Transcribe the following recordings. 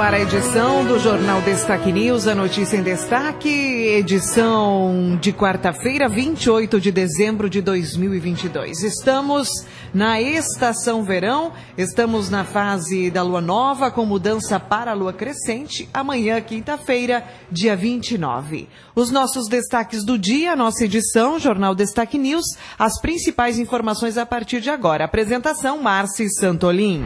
No ar a edição do Jornal Destaque News, a notícia em destaque, edição de quarta-feira, 28 de dezembro de 2022. Estamos na estação verão, estamos na fase da lua nova com mudança para a lua crescente, amanhã, quinta-feira, dia 29. Os nossos destaques do dia, nossa edição, Jornal Destaque News, as principais informações a partir de agora. Apresentação, Marci Santolin.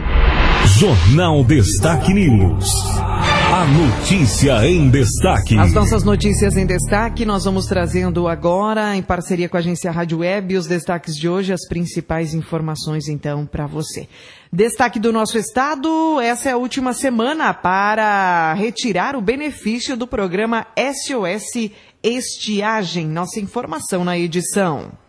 Jornal Destaque News. A notícia em destaque. As nossas notícias em destaque, nós vamos trazendo agora, em parceria com a agência Rádio Web, os destaques de hoje, as principais informações, então, para você. Destaque do nosso estado, essa é a última semana para retirar o benefício do programa SOS Estiagem. Nossa informação na edição.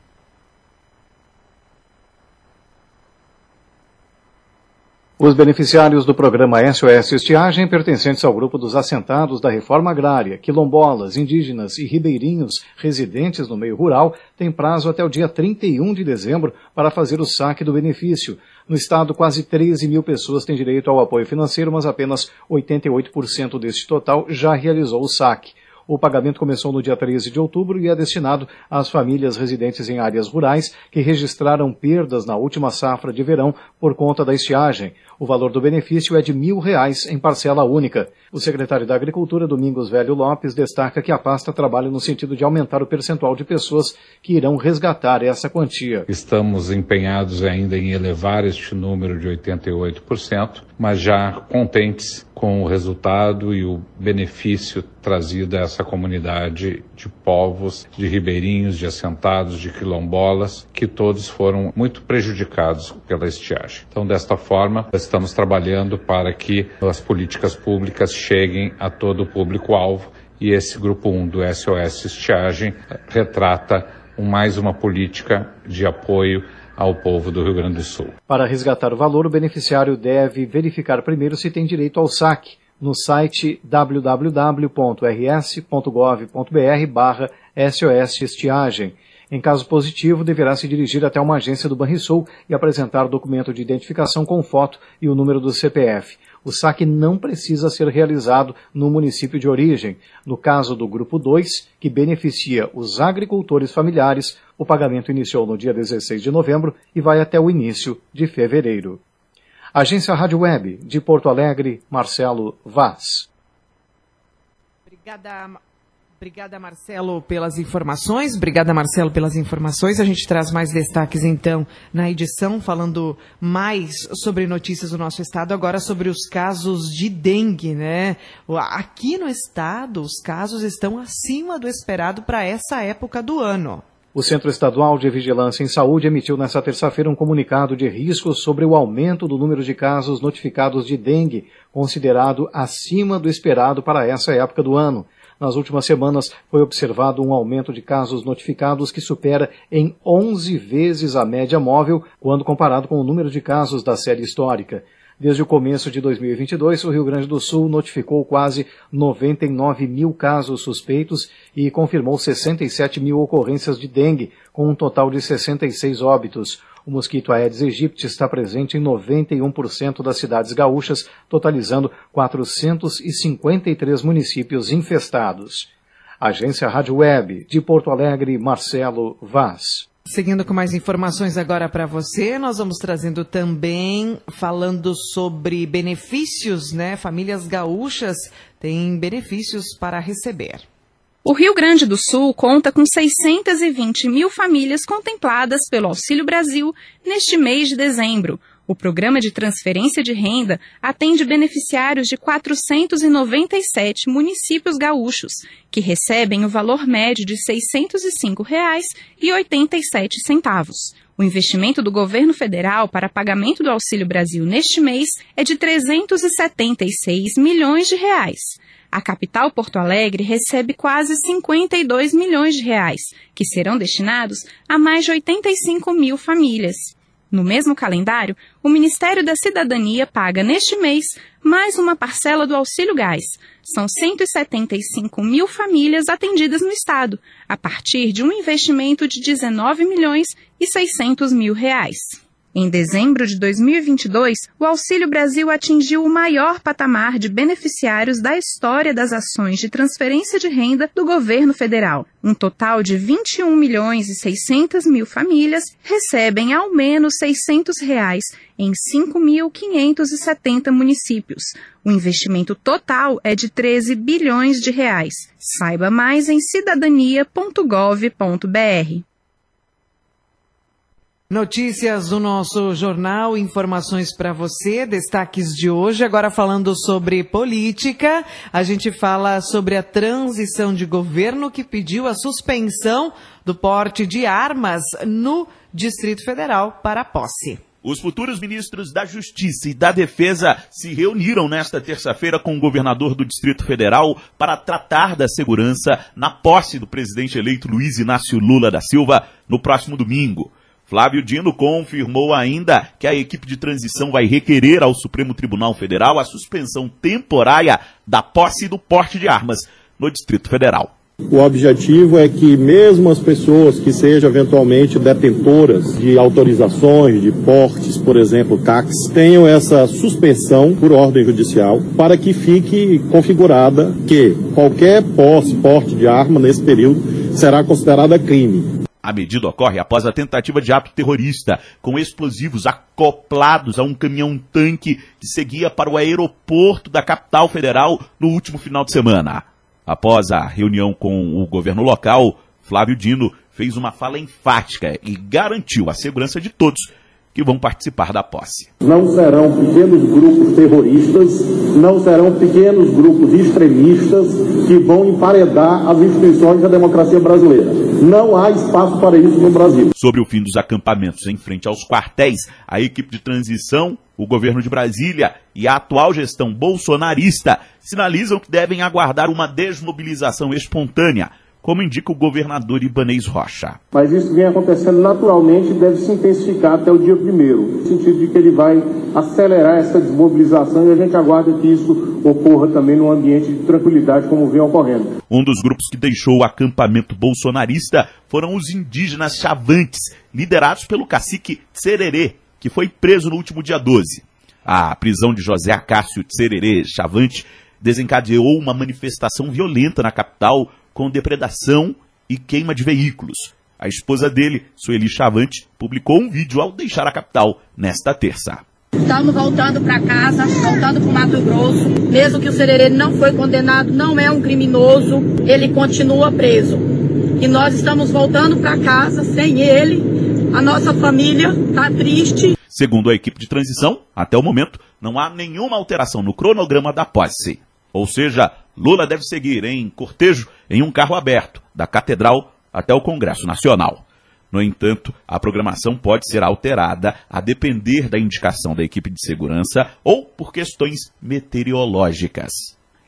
Os beneficiários do programa SOS Estiagem, pertencentes ao grupo dos assentados da reforma agrária, quilombolas, indígenas e ribeirinhos residentes no meio rural, têm prazo até o dia 31 de dezembro para fazer o saque do benefício. No estado, quase 13 mil pessoas têm direito ao apoio financeiro, mas apenas 88% deste total já realizou o saque. O pagamento começou no dia 13 de outubro e é destinado às famílias residentes em áreas rurais que registraram perdas na última safra de verão por conta da estiagem. O valor do benefício é de mil reais em parcela única. O secretário da Agricultura, Domingos Velho Lopes, destaca que a pasta trabalha no sentido de aumentar o percentual de pessoas que irão resgatar essa quantia. Estamos empenhados ainda em elevar este número de 88%, mas já contentes com o resultado e o benefício trazido a essa comunidade de povos, de ribeirinhos, de assentados, de quilombolas, que todos foram muito prejudicados pela estiagem. Então, desta forma, estamos trabalhando para que as políticas públicas cheguem a todo o público-alvo e esse grupo 1 do SOS Estiagem retrata mais uma política de apoio ao povo do Rio Grande do Sul. Para resgatar o valor, o beneficiário deve verificar primeiro se tem direito ao saque no site www.rs.gov.br SOS Estiagem. Em caso positivo, deverá se dirigir até uma agência do Banrisul e apresentar documento de identificação com foto e o número do CPF. O saque não precisa ser realizado no município de origem. No caso do Grupo 2, que beneficia os agricultores familiares, o pagamento iniciou no dia 16 de novembro e vai até o início de fevereiro. Agência Rádio Web, de Porto Alegre, Marcelo Vaz. Obrigada, Obrigada, Marcelo, pelas informações. Obrigada, Marcelo, pelas informações. A gente traz mais destaques, então, na edição, falando mais sobre notícias do nosso estado, agora sobre os casos de dengue, né? Aqui no estado, os casos estão acima do esperado para essa época do ano. O Centro Estadual de Vigilância em Saúde emitiu nesta terça-feira um comunicado de riscos sobre o aumento do número de casos notificados de dengue, considerado acima do esperado para essa época do ano. Nas últimas semanas, foi observado um aumento de casos notificados que supera em 11 vezes a média móvel quando comparado com o número de casos da série histórica. Desde o começo de 2022, o Rio Grande do Sul notificou quase 99 mil casos suspeitos e confirmou 67 mil ocorrências de dengue, com um total de 66 óbitos. O mosquito Aedes aegypti está presente em 91% das cidades gaúchas, totalizando 453 municípios infestados. Agência Rádio Web, de Porto Alegre, Marcelo Vaz. Seguindo com mais informações agora para você, nós vamos trazendo também falando sobre benefícios, né? Famílias gaúchas têm benefícios para receber. O Rio Grande do Sul conta com 620 mil famílias contempladas pelo Auxílio Brasil neste mês de dezembro. O programa de transferência de renda atende beneficiários de 497 municípios gaúchos, que recebem o valor médio de R$ 605,87. O investimento do governo federal para pagamento do Auxílio Brasil neste mês é de 376 milhões de reais. A capital Porto Alegre recebe quase 52 milhões de reais, que serão destinados a mais de 85 mil famílias. No mesmo calendário, o Ministério da Cidadania paga neste mês mais uma parcela do Auxílio Gás. São 175 mil famílias atendidas no Estado, a partir de um investimento de 19 milhões e 600 mil reais. Em dezembro de 2022, o Auxílio Brasil atingiu o maior patamar de beneficiários da história das ações de transferência de renda do governo federal. Um total de 21 milhões e 600 mil famílias recebem ao menos 600 reais em 5.570 municípios. O investimento total é de 13 bilhões de reais. Saiba mais em cidadania.gov.br. Notícias do nosso jornal, informações para você, destaques de hoje. Agora falando sobre política, a gente fala sobre a transição de governo que pediu a suspensão do porte de armas no Distrito Federal para a posse. Os futuros ministros da Justiça e da Defesa se reuniram nesta terça-feira com o governador do Distrito Federal para tratar da segurança na posse do presidente eleito Luiz Inácio Lula da Silva no próximo domingo. Flávio Dino confirmou ainda que a equipe de transição vai requerer ao Supremo Tribunal Federal a suspensão temporária da posse do porte de armas no Distrito Federal. O objetivo é que mesmo as pessoas que sejam eventualmente detentoras de autorizações, de portes, por exemplo, CACs, tenham essa suspensão por ordem judicial para que fique configurada que qualquer posse, porte de arma nesse período será considerada crime. A medida ocorre após a tentativa de ato terrorista, com explosivos acoplados a um caminhão-tanque que seguia para o aeroporto da capital federal no último final de semana. Após a reunião com o governo local, Flávio Dino fez uma fala enfática e garantiu a segurança de todos que vão participar da posse. Não serão pequenos grupos terroristas, não serão pequenos grupos extremistas que vão emparedar as instituições da democracia brasileira. Não há espaço para isso no Brasil. Sobre o fim dos acampamentos em frente aos quartéis, a equipe de transição, o governo de Brasília e a atual gestão bolsonarista sinalizam que devem aguardar uma desmobilização espontânea como indica o governador Ibanez Rocha. Mas isso vem acontecendo naturalmente e deve se intensificar até o dia primeiro, no sentido de que ele vai acelerar essa desmobilização e a gente aguarda que isso ocorra também num ambiente de tranquilidade como vem ocorrendo. Um dos grupos que deixou o acampamento bolsonarista foram os indígenas chavantes, liderados pelo cacique Tsererê, que foi preso no último dia 12. A prisão de José Acácio Tsererê Chavante desencadeou uma manifestação violenta na capital com depredação e queima de veículos. A esposa dele, Sueli Chavante, publicou um vídeo ao deixar a capital nesta terça. Estamos voltando para casa, voltando para o Mato Grosso. Mesmo que o Sererê não foi condenado, não é um criminoso, ele continua preso. E nós estamos voltando para casa sem ele. A nossa família está triste. Segundo a equipe de transição, até o momento, não há nenhuma alteração no cronograma da posse. Ou seja, Lula deve seguir em cortejo em um carro aberto, da Catedral até o Congresso Nacional. No entanto, a programação pode ser alterada a depender da indicação da equipe de segurança ou por questões meteorológicas.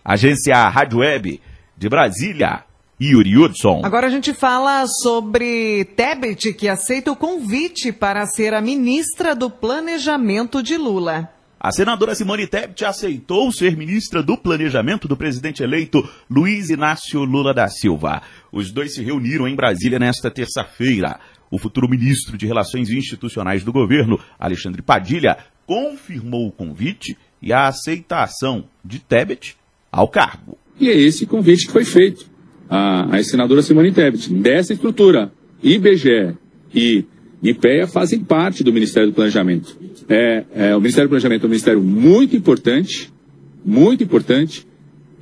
Agência Rádio Web de Brasília, Yuri Hudson. Agora a gente fala sobre Tebet, que aceita o convite para ser a ministra do Planejamento de Lula. A senadora Simone Tebet aceitou ser ministra do Planejamento do presidente eleito Luiz Inácio Lula da Silva. Os dois se reuniram em Brasília nesta terça-feira. O futuro ministro de Relações Institucionais do governo, Alexandre Padilha, confirmou o convite e a aceitação de Tebet ao cargo. E é esse convite que foi feito à, à senadora Simone Tebet. Dessa estrutura, IBGE e IPEA fazem parte do Ministério do Planejamento. É, é, o Ministério do Planejamento é um ministério muito importante, muito importante.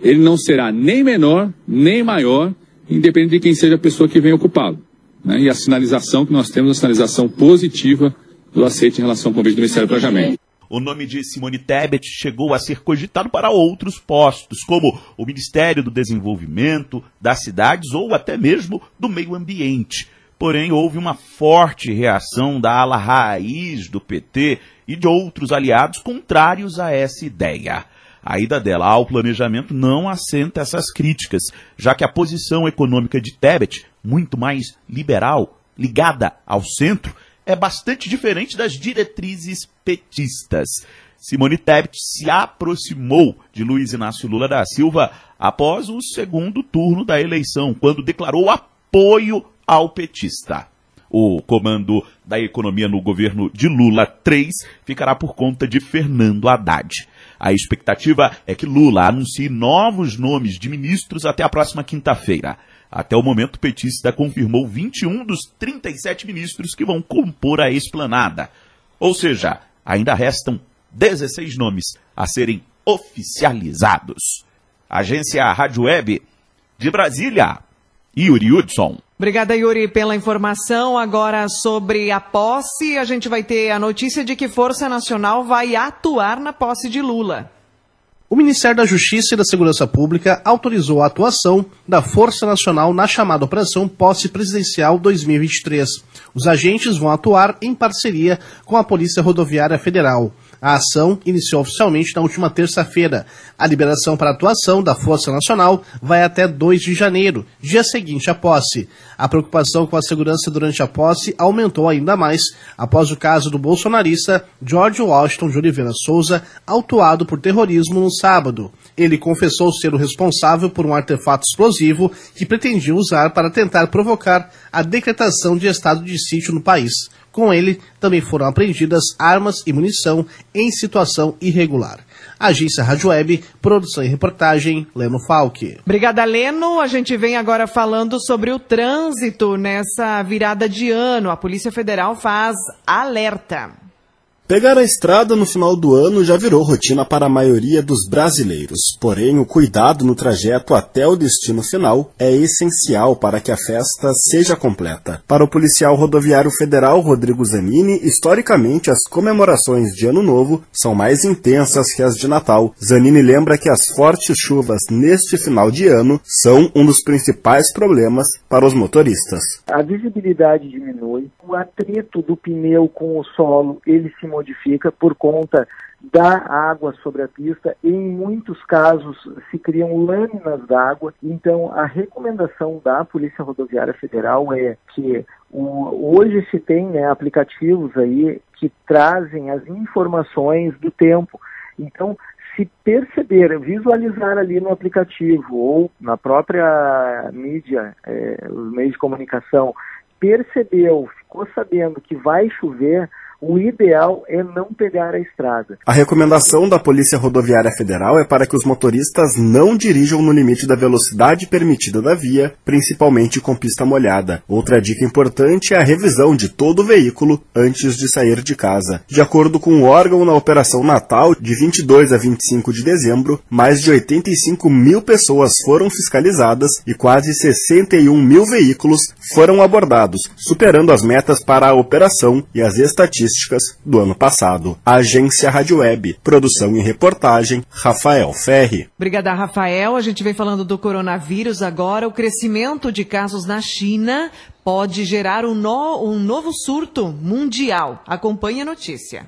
Ele não será nem menor, nem maior, independente de quem seja a pessoa que venha ocupá-lo. Né? E a sinalização que nós temos, a sinalização positiva do aceite em relação ao convite do Ministério do Planejamento. O nome de Simone Tebet chegou a ser cogitado para outros postos, como o Ministério do Desenvolvimento, das Cidades ou até mesmo do Meio Ambiente. Porém, houve uma forte reação da ala raiz do PT e de outros aliados contrários a essa ideia. A ida dela ao planejamento não assenta essas críticas, já que a posição econômica de Tebet, muito mais liberal, ligada ao centro, é bastante diferente das diretrizes petistas. Simone Tebet se aproximou de Luiz Inácio Lula da Silva após o segundo turno da eleição, quando declarou apoio ao petista. O comando da economia no governo de Lula III ficará por conta de Fernando Haddad. A expectativa é que Lula anuncie novos nomes de ministros até a próxima quinta-feira. Até o momento, o petista confirmou 21 dos 37 ministros que vão compor a esplanada. Ou seja, ainda restam 16 nomes a serem oficializados. Agência Rádio Web de Brasília, Yuri Hudson. Obrigada, Yuri, pela informação. Agora sobre a posse, a gente vai ter a notícia de que Força Nacional vai atuar na posse de Lula. O Ministério da Justiça e da Segurança Pública autorizou a atuação da Força Nacional na chamada Operação Posse Presidencial 2023. Os agentes vão atuar em parceria com a Polícia Rodoviária Federal. A ação iniciou oficialmente na última terça-feira. A liberação para atuação da Força Nacional vai até 2 de janeiro, dia seguinte à posse. A preocupação com a segurança durante a posse aumentou ainda mais após o caso do bolsonarista George Washington de Oliveira Souza, autuado por terrorismo no sábado. Ele confessou ser o responsável por um artefato explosivo que pretendia usar para tentar provocar a decretação de estado de sítio no país. Com ele, também foram apreendidas armas e munição em situação irregular. Agência Rádio Web, produção e reportagem, Leno Falck. Obrigada, Leno. A gente vem agora falando sobre o trânsito nessa virada de ano. A Polícia Federal faz alerta. Pegar a estrada no final do ano já virou rotina para a maioria dos brasileiros, porém o cuidado no trajeto até o destino final é essencial para que a festa seja completa. Para o policial rodoviário federal Rodrigo Zanini, historicamente as comemorações de Ano Novo são mais intensas que as de Natal. Zanini lembra que as fortes chuvas neste final de ano são um dos principais problemas para os motoristas. A visibilidade diminui, o atrito do pneu com o solo ele se modifica por conta da água sobre a pista. Em muitos casos se criam lâminas d'água. Então a recomendação da Polícia Rodoviária Federal é que hoje se tem né, aplicativos aí que trazem as informações do tempo. Então se perceber, visualizar ali no aplicativo ou na própria mídia, é, os meios de comunicação, percebeu, ficou sabendo que vai chover, o ideal é não pegar a estrada. A recomendação da Polícia Rodoviária Federal é para que os motoristas não dirijam no limite da velocidade permitida da via, principalmente com pista molhada. Outra dica importante é a revisão de todo o veículo antes de sair de casa. De acordo com o órgão na Operação Natal, de 22 a 25 de dezembro, mais de 85 mil pessoas foram fiscalizadas e quase 61 mil veículos foram abordados, superando as metas para a operação e as estatísticas estatísticas do ano passado. Agência Rádio Web, produção e reportagem, Rafael Ferri. Obrigada, Rafael. A gente vem falando do coronavírus agora. O crescimento de casos na China pode gerar um, no, um novo surto mundial. Acompanhe a notícia.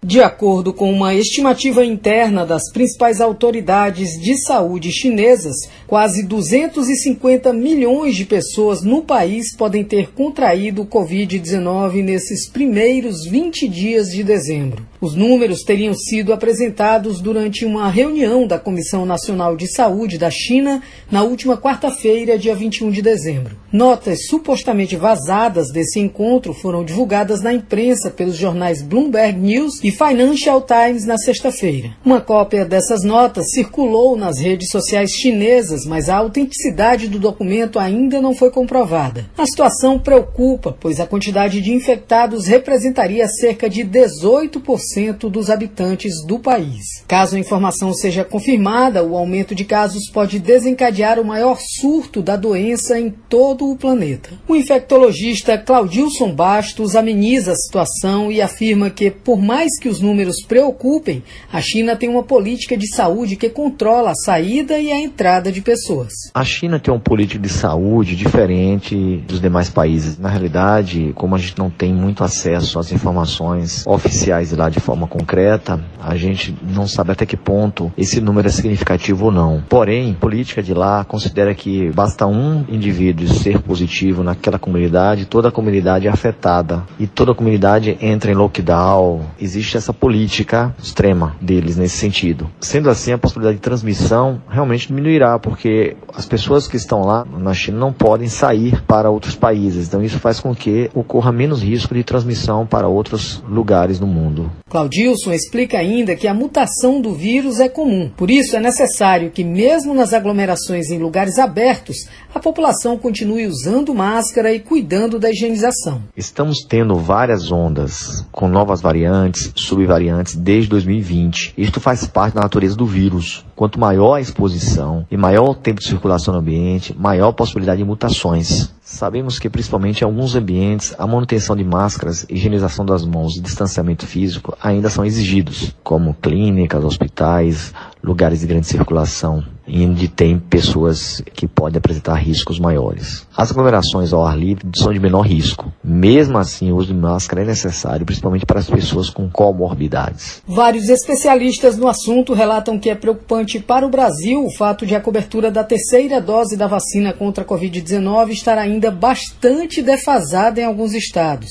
De acordo com uma estimativa interna das principais autoridades de saúde chinesas, quase 250 milhões de pessoas no país podem ter contraído o Covid-19 nesses primeiros 20 dias de dezembro. Os números teriam sido apresentados durante uma reunião da Comissão Nacional de Saúde da China na última quarta-feira, dia 21 de dezembro. Notas supostamente vazadas desse encontro foram divulgadas na imprensa pelos jornais Bloomberg News e Financial Times na sexta-feira. Uma cópia dessas notas circulou nas redes sociais chinesas, mas a autenticidade do documento ainda não foi comprovada. A situação preocupa, pois a quantidade de infectados representaria cerca de 18% dos habitantes do país. Caso a informação seja confirmada, o aumento de casos pode desencadear o maior surto da doença em todo o planeta. O infectologista Claudilson Bastos ameniza a situação e afirma que, por mais que os números preocupem, a China tem uma política de saúde que controla a saída e a entrada de pessoas. A China tem uma política de saúde diferente dos demais países. Na realidade, como a gente não tem muito acesso às informações oficiais lá de forma concreta, a gente não sabe até que ponto esse número é significativo ou não. Porém, a política de lá considera que basta um indivíduo ser positivo naquela comunidade, toda a comunidade é afetada e toda a comunidade entra em lockdown. Existe essa política extrema deles nesse sentido. Sendo assim, a possibilidade de transmissão realmente diminuirá, porque as pessoas que estão lá na China não podem sair para outros países. Então isso faz com que ocorra menos risco de transmissão para outros lugares no mundo. Claudilson explica ainda que a mutação do vírus é comum. Por isso é necessário que mesmo nas aglomerações em lugares abertos, a população continue usando máscara e cuidando da higienização. Estamos tendo várias ondas com novas variantes, subvariantes desde 2020. Isto faz parte da natureza do vírus. Quanto maior a exposição e maior o tempo de circulação no ambiente, maior a possibilidade de mutações. Sabemos que, principalmente em alguns ambientes, a manutenção de máscaras, higienização das mãos e distanciamento físico ainda são exigidos, como clínicas, hospitais, lugares de grande circulação onde tem pessoas que podem apresentar riscos maiores. As aglomerações ao ar livre são de menor risco. Mesmo assim, o uso de máscara é necessário, principalmente para as pessoas com comorbidades. Vários especialistas no assunto relatam que é preocupante para o Brasil o fato de a cobertura da terceira dose da vacina contra a Covid-19 estar ainda bastante defasada em alguns estados.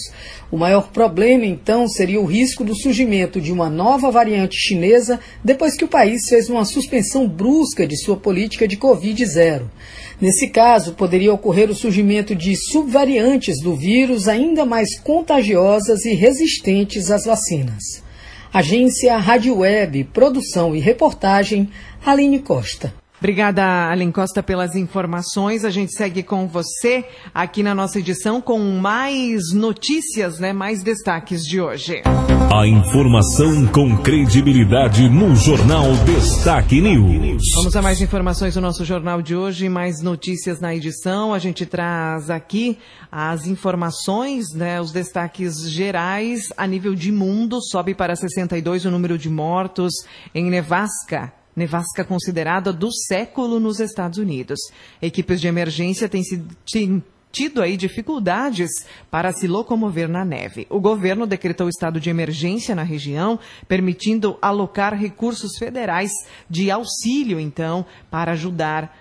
O maior problema, então, seria o risco do surgimento de uma nova variante chinesa depois que o país fez uma suspensão brusca de sua política de Covid-0. Nesse caso, poderia ocorrer o surgimento de subvariantes do vírus ainda mais contagiosas e resistentes às vacinas. Agência Rádio Web, produção e reportagem, Aline Costa. Obrigada, Alen Costa, pelas informações. A gente segue com você aqui na nossa edição com mais notícias, né? Mais destaques de hoje. A informação com credibilidade no Jornal Destaque News. Vamos a mais informações do nosso jornal de hoje, mais notícias na edição. A gente traz aqui as informações, né? Os destaques gerais a nível de mundo. Sobe para 62 o número de mortos em Nevasca nevasca considerada do século nos Estados Unidos. Equipes de emergência têm tido aí dificuldades para se locomover na neve. O governo decretou estado de emergência na região, permitindo alocar recursos federais de auxílio, então, para ajudar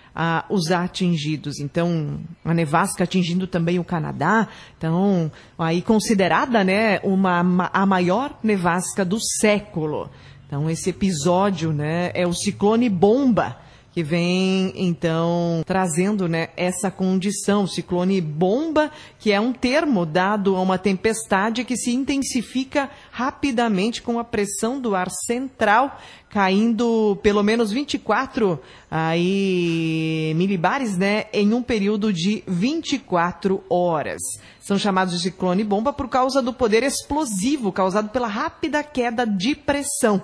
os atingidos. Então, a nevasca atingindo também o Canadá, então, aí considerada, né, uma, a maior nevasca do século. Então, esse episódio né, é o ciclone bomba, que vem, então, trazendo né, essa condição. Ciclone bomba, que é um termo dado a uma tempestade que se intensifica rapidamente com a pressão do ar central, caindo pelo menos 24 aí, milibares né, em um período de 24 horas. São chamados de ciclone bomba por causa do poder explosivo causado pela rápida queda de pressão.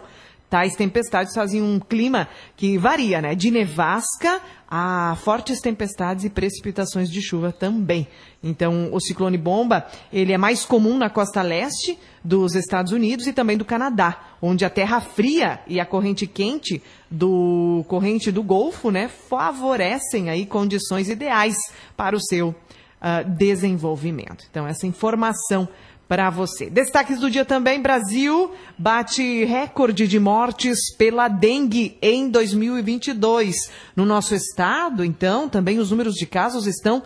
Tais tempestades fazem um clima que varia, né? De nevasca a fortes tempestades e precipitações de chuva também. Então, o ciclone bomba, ele é mais comum na costa leste dos Estados Unidos e também do Canadá, onde a terra fria e a corrente quente do corrente do Golfo, né, favorecem aí condições ideais para o seu uh, desenvolvimento. Então, essa informação para você. Destaques do dia também: Brasil bate recorde de mortes pela dengue em 2022. No nosso estado, então, também os números de casos estão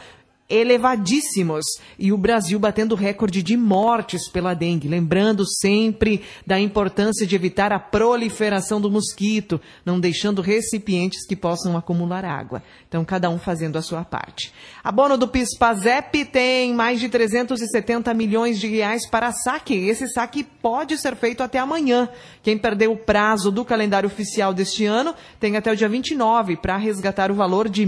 elevadíssimos e o Brasil batendo recorde de mortes pela dengue. Lembrando sempre da importância de evitar a proliferação do mosquito, não deixando recipientes que possam acumular água. Então, cada um fazendo a sua parte. Abono do PIS-PASEP tem mais de 370 milhões de reais para saque. Esse saque pode ser feito até amanhã. Quem perdeu o prazo do calendário oficial deste ano tem até o dia 29 para resgatar o valor de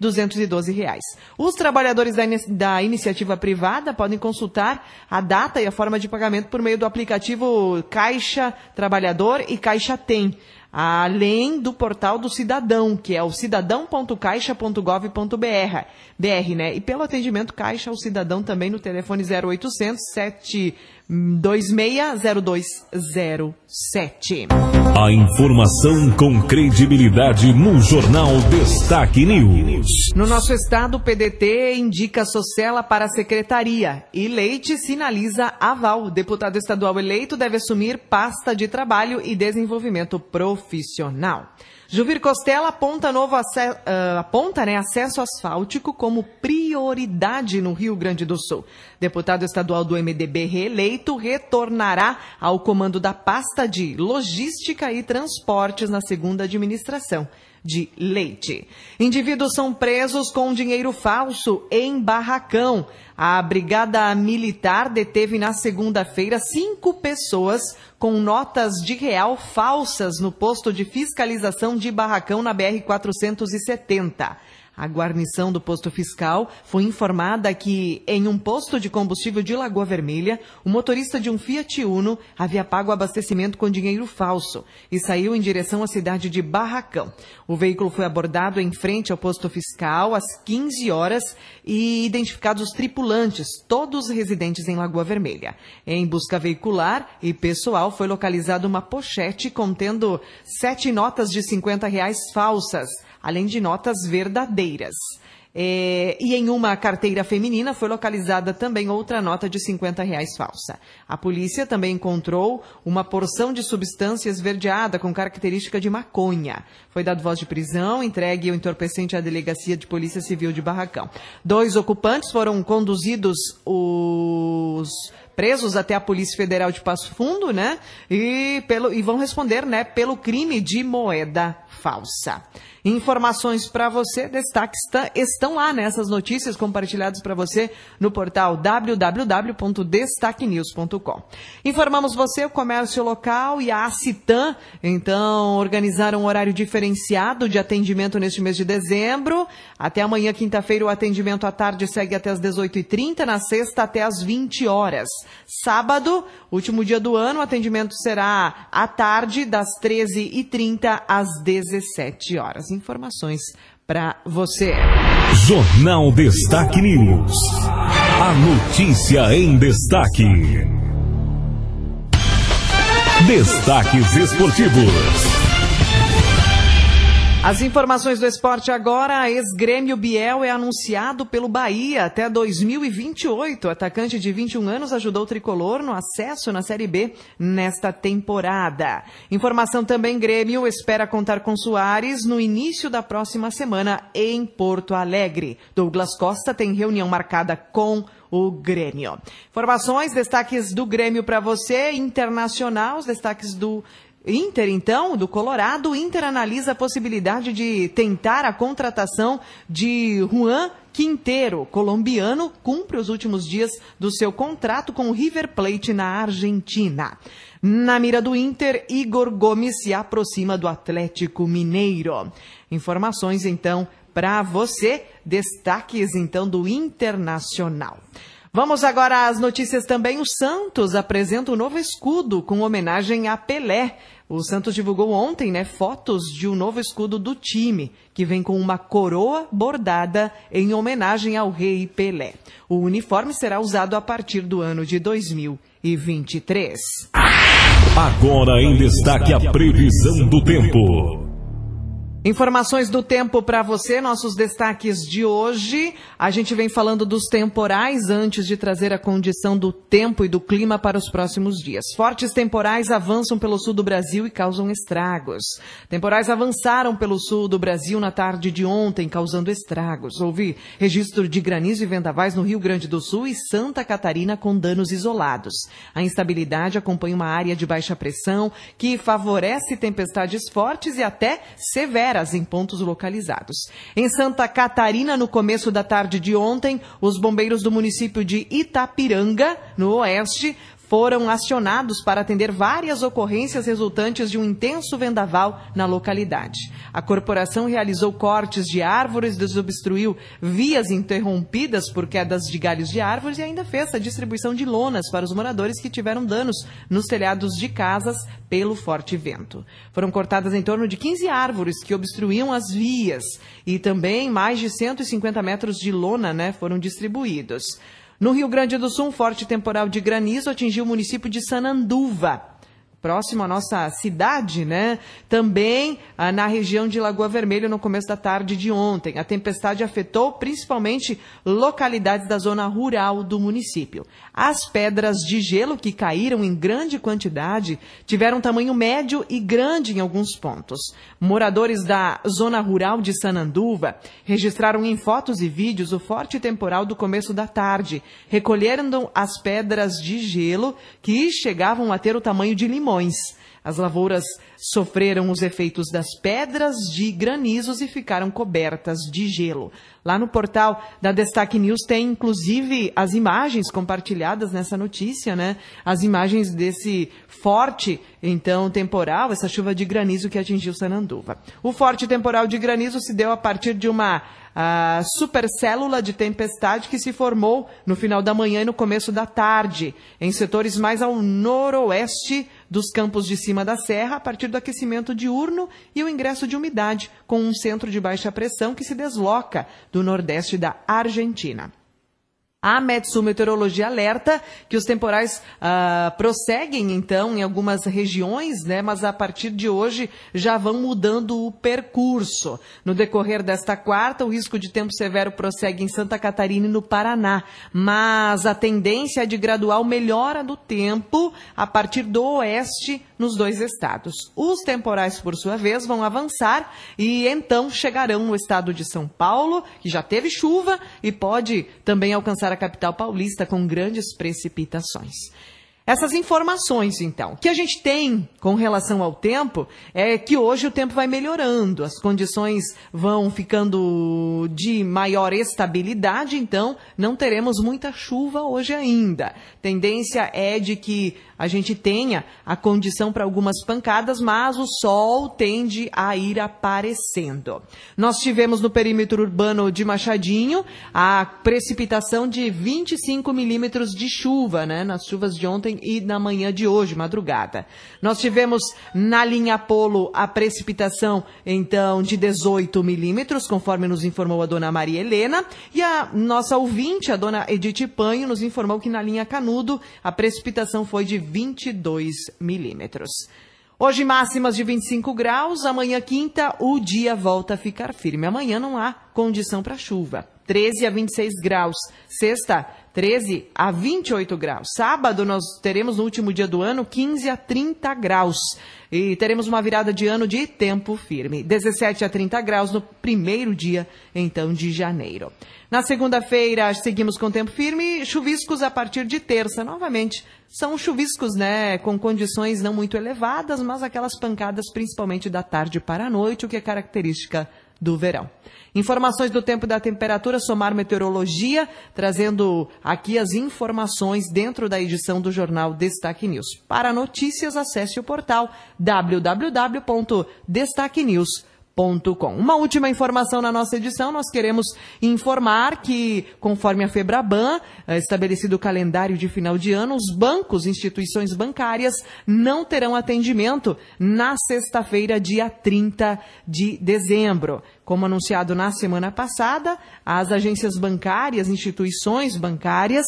R$ 1.212. Os trabalhadores da, da iniciativa privada podem consultar a data e a forma de pagamento por meio do aplicativo Caixa Trabalhador e Caixa Tem além do portal do cidadão, que é o cidadão.caixa.gov.br, BR, né? E pelo atendimento Caixa ao cidadão também no telefone 0800 7 260207. A informação com credibilidade no Jornal Destaque News. No nosso estado, o PDT indica Socella para a secretaria e Leite sinaliza aval. Deputado estadual eleito deve assumir pasta de trabalho e desenvolvimento profissional. Juvir Costela aponta, novo uh, aponta né, acesso asfáltico como prioridade no Rio Grande do Sul. Deputado estadual do MDB reeleito retornará ao comando da pasta de Logística e Transportes na segunda administração de leite. Indivíduos são presos com dinheiro falso em Barracão. A Brigada Militar deteve na segunda-feira cinco pessoas com notas de real falsas no posto de fiscalização de Barracão na BR-470. A guarnição do posto fiscal foi informada que, em um posto de combustível de Lagoa Vermelha, o motorista de um Fiat Uno havia pago abastecimento com dinheiro falso e saiu em direção à cidade de Barracão. O veículo foi abordado em frente ao posto fiscal às 15 horas e identificados os tripulantes, todos residentes em Lagoa Vermelha. Em busca veicular e pessoal, foi localizada uma pochete contendo sete notas de 50 reais falsas além de notas verdadeiras. É, e em uma carteira feminina foi localizada também outra nota de 50 reais falsa. A polícia também encontrou uma porção de substância esverdeada com característica de maconha. Foi dado voz de prisão, entregue o entorpecente à Delegacia de Polícia Civil de Barracão. Dois ocupantes foram conduzidos os presos até a Polícia Federal de Passo Fundo, né? E, pelo, e vão responder, né, pelo crime de moeda falsa. Informações para você, destaques estão lá nessas notícias compartilhadas para você no portal www.destaquenews.com. Informamos você, o comércio local e a Citan, então, organizaram um horário diferenciado de atendimento neste mês de dezembro. Até amanhã, quinta-feira, o atendimento à tarde segue até as 18h30, na sexta até as 20 horas. Sábado, último dia do ano, o atendimento será à tarde, das 13h30 às 17 horas informações para você. Jornal Destaque News. A notícia em destaque. Destaques esportivos. As informações do esporte agora. Ex-grêmio Biel é anunciado pelo Bahia até 2028. O atacante de 21 anos ajudou o tricolor no acesso na Série B nesta temporada. Informação também: Grêmio espera contar com Soares no início da próxima semana em Porto Alegre. Douglas Costa tem reunião marcada com o Grêmio. Informações, destaques do Grêmio para você, internacional, os destaques do Inter, então, do Colorado, Inter analisa a possibilidade de tentar a contratação de Juan Quinteiro, colombiano, cumpre os últimos dias do seu contrato com o River Plate na Argentina. Na mira do Inter, Igor Gomes se aproxima do Atlético Mineiro. Informações, então, para você. Destaques, então, do Internacional. Vamos agora às notícias também. O Santos apresenta um novo escudo com homenagem a Pelé. O Santos divulgou ontem, né, fotos de um novo escudo do time, que vem com uma coroa bordada em homenagem ao rei Pelé. O uniforme será usado a partir do ano de 2023. Agora em destaque a previsão do tempo. Informações do tempo para você, nossos destaques de hoje. A gente vem falando dos temporais antes de trazer a condição do tempo e do clima para os próximos dias. Fortes temporais avançam pelo sul do Brasil e causam estragos. Temporais avançaram pelo sul do Brasil na tarde de ontem, causando estragos. Houve registro de granizo e vendavais no Rio Grande do Sul e Santa Catarina com danos isolados. A instabilidade acompanha uma área de baixa pressão que favorece tempestades fortes e até severas em pontos localizados. Em Santa Catarina, no começo da tarde de ontem, os bombeiros do município de Itapiranga, no oeste, foram acionados para atender várias ocorrências resultantes de um intenso vendaval na localidade. A corporação realizou cortes de árvores, desobstruiu vias interrompidas por quedas de galhos de árvores e ainda fez a distribuição de lonas para os moradores que tiveram danos nos telhados de casas pelo forte vento. Foram cortadas em torno de 15 árvores que obstruíam as vias e também mais de 150 metros de lona né, foram distribuídos. No Rio Grande do Sul, um forte temporal de granizo atingiu o município de Sananduva próximo à nossa cidade, né? Também ah, na região de Lagoa Vermelha no começo da tarde de ontem. A tempestade afetou principalmente localidades da zona rural do município. As pedras de gelo que caíram em grande quantidade tiveram tamanho médio e grande em alguns pontos. Moradores da zona rural de Sananduva registraram em fotos e vídeos o forte temporal do começo da tarde, recolhendo as pedras de gelo que chegavam a ter o tamanho de as lavouras sofreram os efeitos das pedras de granizos e ficaram cobertas de gelo. Lá no portal da Destaque News tem inclusive as imagens compartilhadas nessa notícia, né? As imagens desse forte, então, temporal, essa chuva de granizo que atingiu Sananduva. O forte temporal de granizo se deu a partir de uma a supercélula de tempestade que se formou no final da manhã e no começo da tarde, em setores mais ao noroeste dos campos de cima da serra, a partir do aquecimento diurno e o ingresso de umidade, com um centro de baixa pressão que se desloca do nordeste da Argentina. A Metsu Meteorologia alerta que os temporais uh, prosseguem, então, em algumas regiões, né, mas a partir de hoje já vão mudando o percurso. No decorrer desta quarta, o risco de tempo severo prossegue em Santa Catarina e no Paraná, mas a tendência é de gradual melhora do tempo a partir do oeste nos dois estados. Os temporais, por sua vez, vão avançar e então chegarão no estado de São Paulo, que já teve chuva e pode também alcançar a capital paulista com grandes precipitações. Essas informações, então, que a gente tem com relação ao tempo é que hoje o tempo vai melhorando, as condições vão ficando de maior estabilidade, então não teremos muita chuva hoje ainda. Tendência é de que a gente tenha a condição para algumas pancadas, mas o sol tende a ir aparecendo. Nós tivemos no perímetro urbano de Machadinho a precipitação de 25 milímetros de chuva, né, nas chuvas de ontem e na manhã de hoje, madrugada. Nós tivemos na linha Polo a precipitação, então, de 18 milímetros, conforme nos informou a dona Maria Helena, e a nossa ouvinte, a dona Edith Panho, nos informou que na linha Canudo a precipitação foi de 22 milímetros. Hoje máximas de 25 graus, amanhã quinta o dia volta a ficar firme. Amanhã não há condição para chuva. 13 a 26 graus. Sexta, 13 a 28 graus. Sábado nós teremos no último dia do ano 15 a 30 graus. E teremos uma virada de ano de tempo firme. 17 a 30 graus no primeiro dia, então, de janeiro. Na segunda-feira, seguimos com tempo firme, chuviscos a partir de terça, novamente. São chuviscos, né, com condições não muito elevadas, mas aquelas pancadas principalmente da tarde para a noite, o que é característica do verão. Informações do tempo e da temperatura, Somar Meteorologia, trazendo aqui as informações dentro da edição do jornal Destaque News. Para notícias, acesse o portal www.destaquenews.com uma última informação na nossa edição, nós queremos informar que, conforme a Febraban, é estabelecido o calendário de final de ano, os bancos, instituições bancárias, não terão atendimento na sexta-feira, dia 30 de dezembro. Como anunciado na semana passada, as agências bancárias, instituições bancárias,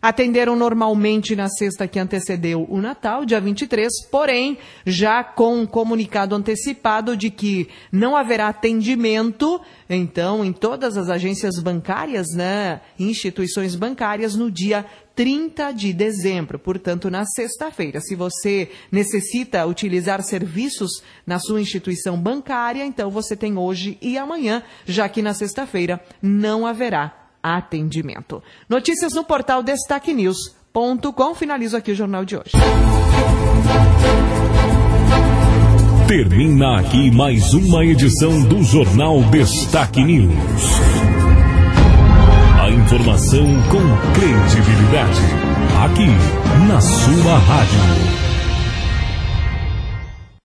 atenderam normalmente na sexta que antecedeu o Natal, dia 23, porém, já com um comunicado antecipado de que não haverá atendimento, então, em todas as agências bancárias, né, instituições bancárias, no dia 30 de dezembro, portanto, na sexta-feira. Se você necessita utilizar serviços na sua instituição bancária, então você tem hoje e amanhã, já que na sexta-feira não haverá atendimento. Notícias no portal destaquenews.com. Finalizo aqui o jornal de hoje. Termina aqui mais uma edição do Jornal Destaque News. A informação com credibilidade. Aqui, na sua rádio.